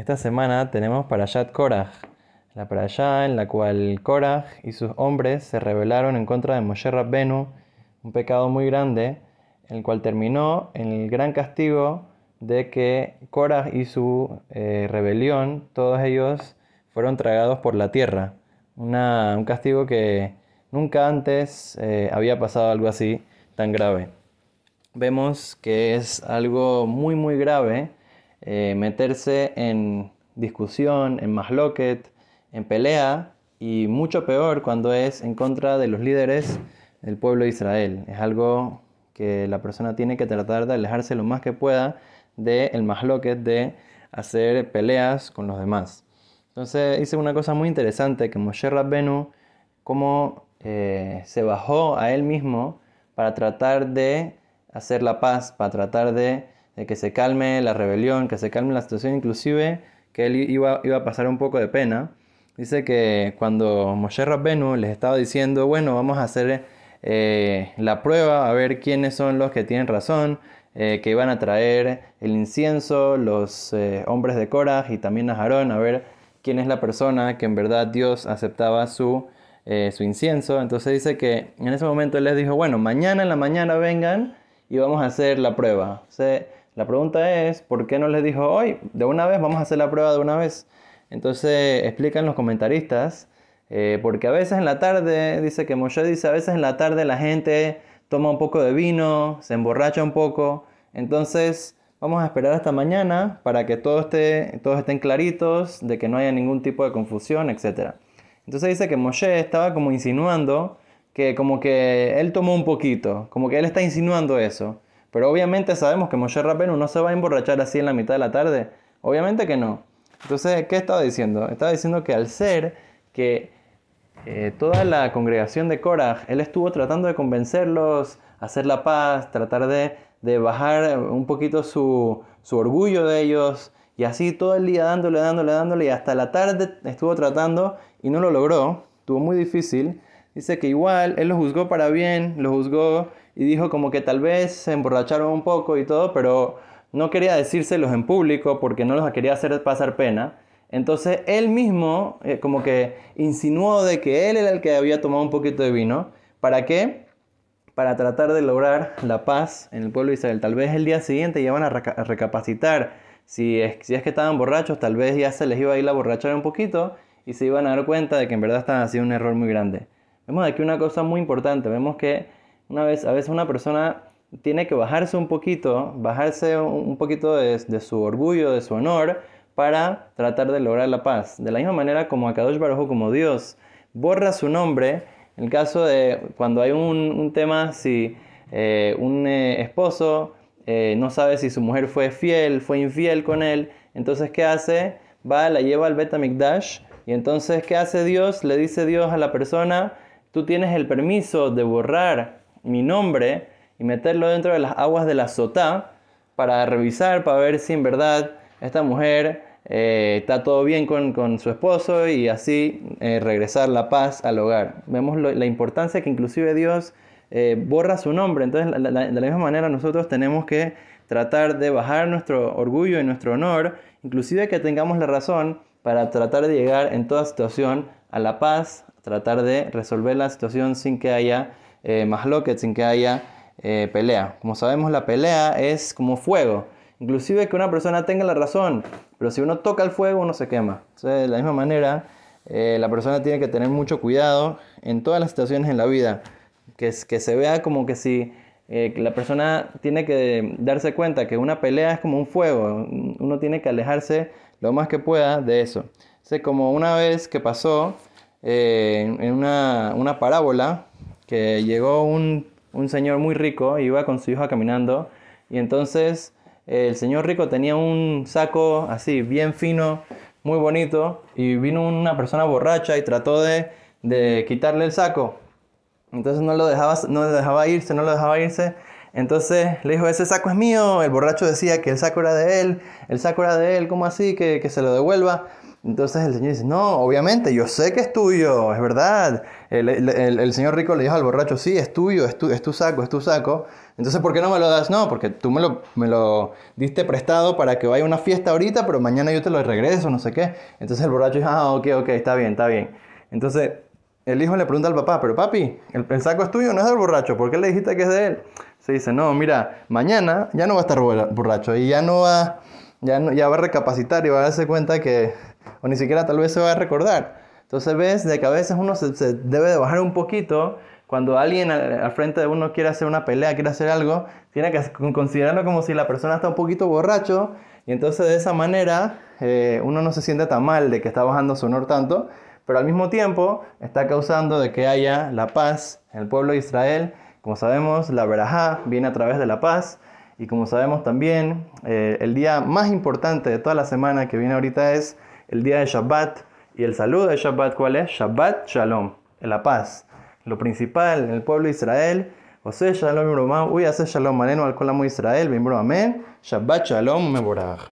Esta semana tenemos Parashat Korah, la parashá en la cual Korah y sus hombres se rebelaron en contra de Moshe Rabbenu, un pecado muy grande, el cual terminó en el gran castigo de que Korah y su eh, rebelión, todos ellos fueron tragados por la tierra. un castigo que nunca antes eh, había pasado algo así tan grave. Vemos que es algo muy muy grave eh, meterse en discusión, en masloquet, en pelea y mucho peor cuando es en contra de los líderes del pueblo de Israel. Es algo que la persona tiene que tratar de alejarse lo más que pueda del el masloquet de hacer peleas con los demás. Entonces hice una cosa muy interesante que Moshe Rabbenu como eh, se bajó a él mismo para tratar de hacer la paz, para tratar de de que se calme la rebelión, que se calme la situación, inclusive que él iba, iba a pasar un poco de pena. Dice que cuando Moshe Rabbenu les estaba diciendo, bueno, vamos a hacer eh, la prueba, a ver quiénes son los que tienen razón, eh, que iban a traer el incienso, los eh, hombres de Korah y también a Aarón, a ver quién es la persona que en verdad Dios aceptaba su, su incienso. Entonces dice que en ese momento él les dijo, bueno, mañana en la mañana vengan y vamos a hacer la prueba. La pregunta es, ¿por qué no les dijo hoy? De una vez, vamos a hacer la prueba de una vez. Entonces explican los comentaristas, eh, porque a veces en la tarde, dice que Moshe dice, a veces en la tarde la gente toma un poco de vino, se emborracha un poco, entonces vamos a esperar hasta mañana para que todo esté, todos estén claritos, de que no haya ningún tipo de confusión, etc. Entonces dice que Moshe estaba como insinuando que como que él tomó un poquito, como que él está insinuando eso. Pero obviamente sabemos que Moshe Rabenu no se va a emborrachar así en la mitad de la tarde. Obviamente que no. Entonces, ¿qué estaba diciendo? Estaba diciendo que al ser que eh, toda la congregación de Korah, él estuvo tratando de convencerlos, hacer la paz, tratar de, bajar un poquito su, su orgullo de ellos, y así todo el día dándole, dándole, dándole, y hasta la tarde estuvo tratando y no lo logró, estuvo muy difícil. Dice que igual él lo juzgó para bien, lo juzgó y dijo como que tal vez se emborracharon un poco y todo, pero no quería decírselos en público porque no los quería hacer pasar pena. Entonces él mismo eh, como que insinuó de que él era el que había tomado un poquito de vino. ¿Para qué? Para tratar de lograr la paz en el pueblo de Israel. Tal vez el día siguiente ya van a, recapacitar. Si es, si es que estaban borrachos, tal vez ya se les iba a ir a borrachar un poquito y se iban a dar cuenta de que en verdad estaban haciendo un error muy grande. Vemos aquí una cosa muy importante. Vemos que una vez, a veces una persona tiene que bajarse un poquito, bajarse un poquito de, su orgullo, de su honor, para tratar de lograr la paz. De la misma manera como Akadosh Baruj como Dios borra su nombre, en el caso de cuando hay un, tema, si eh, un eh, esposo eh, no sabe si su mujer fue fiel, fue infiel con él, entonces ¿qué hace? Va, la lleva al Betamikdash y entonces ¿qué hace Dios? Le dice Dios a la persona, tú tienes el permiso de borrar mi nombre y meterlo dentro de las aguas de la sotá para revisar, para ver si en verdad esta mujer eh, está todo bien con, su esposo y así eh, regresar la paz al hogar. Vemos la importancia que inclusive Dios eh, borra su nombre. Entonces, de la misma manera nosotros tenemos que tratar de bajar nuestro orgullo y nuestro honor, inclusive que tengamos la razón para tratar de llegar en toda situación a la paz, tratar de resolver la situación sin que haya eh, que sin que haya eh, pelea. Como sabemos, la pelea es como fuego. Inclusive que una persona tenga la razón, pero si uno toca el fuego, uno se quema. de la misma manera, eh, la persona tiene que tener mucho cuidado en todas las situaciones en la vida. Que, se vea como que si eh, la persona tiene que darse cuenta que una pelea es como un fuego. Uno tiene que alejarse lo más que pueda de eso. como una vez que pasó en una, una parábola, que llegó un, señor muy rico, iba con su hija caminando, y entonces el señor rico tenía un saco así, bien fino, muy bonito, y vino una persona borracha y trató de, quitarle el saco. Entonces no lo dejaba, no lo dejaba irse, no lo dejaba irse. Entonces le dijo, ese saco es mío. El borracho decía que el saco era de él, el saco era de él, ¿cómo así? Que, que se lo devuelva. Entonces el Señor dice, no, obviamente, yo sé que es tuyo, es verdad. El, señor rico le dijo al borracho, sí, es tuyo, es tu, es tu saco, es tu saco. Entonces, ¿por qué no me lo das? No, porque tú me lo, me lo diste prestado para que vaya a una fiesta ahorita, pero mañana yo te lo regreso, no sé qué. Entonces el borracho dice, ah, ok, ok, está bien, está bien. Entonces el hijo le pregunta al papá, pero papi, el, saco es tuyo, no es del borracho, ¿por qué le dijiste que es de él? Se dice, no, mira, mañana ya no va a estar borracho y ya no va, ya va a recapacitar y va a darse cuenta que o ni siquiera tal vez se va a recordar. Entonces ves de que a veces uno se, debe de bajar un poquito cuando alguien al, frente de uno quiere hacer una pelea, quiere hacer algo, tiene que considerarlo como si la persona está un poquito borracho y entonces de esa manera eh, uno no se siente tan mal de que está bajando su honor tanto, pero al mismo tiempo está causando de que haya la paz en el pueblo de Israel. Como sabemos, la verajá viene a través de la paz y como sabemos también, eh, el día más importante de toda la semana que viene ahorita es el día de Shabbat. Y el saludo de Shabbat, ¿cuál es? Shabbat Shalom, la paz. Lo principal en el pueblo de Israel. José Shalom Uy, hace Shalom Maneno al Colamo Israel. Bimbro Amén. Shabbat Shalom Meborach.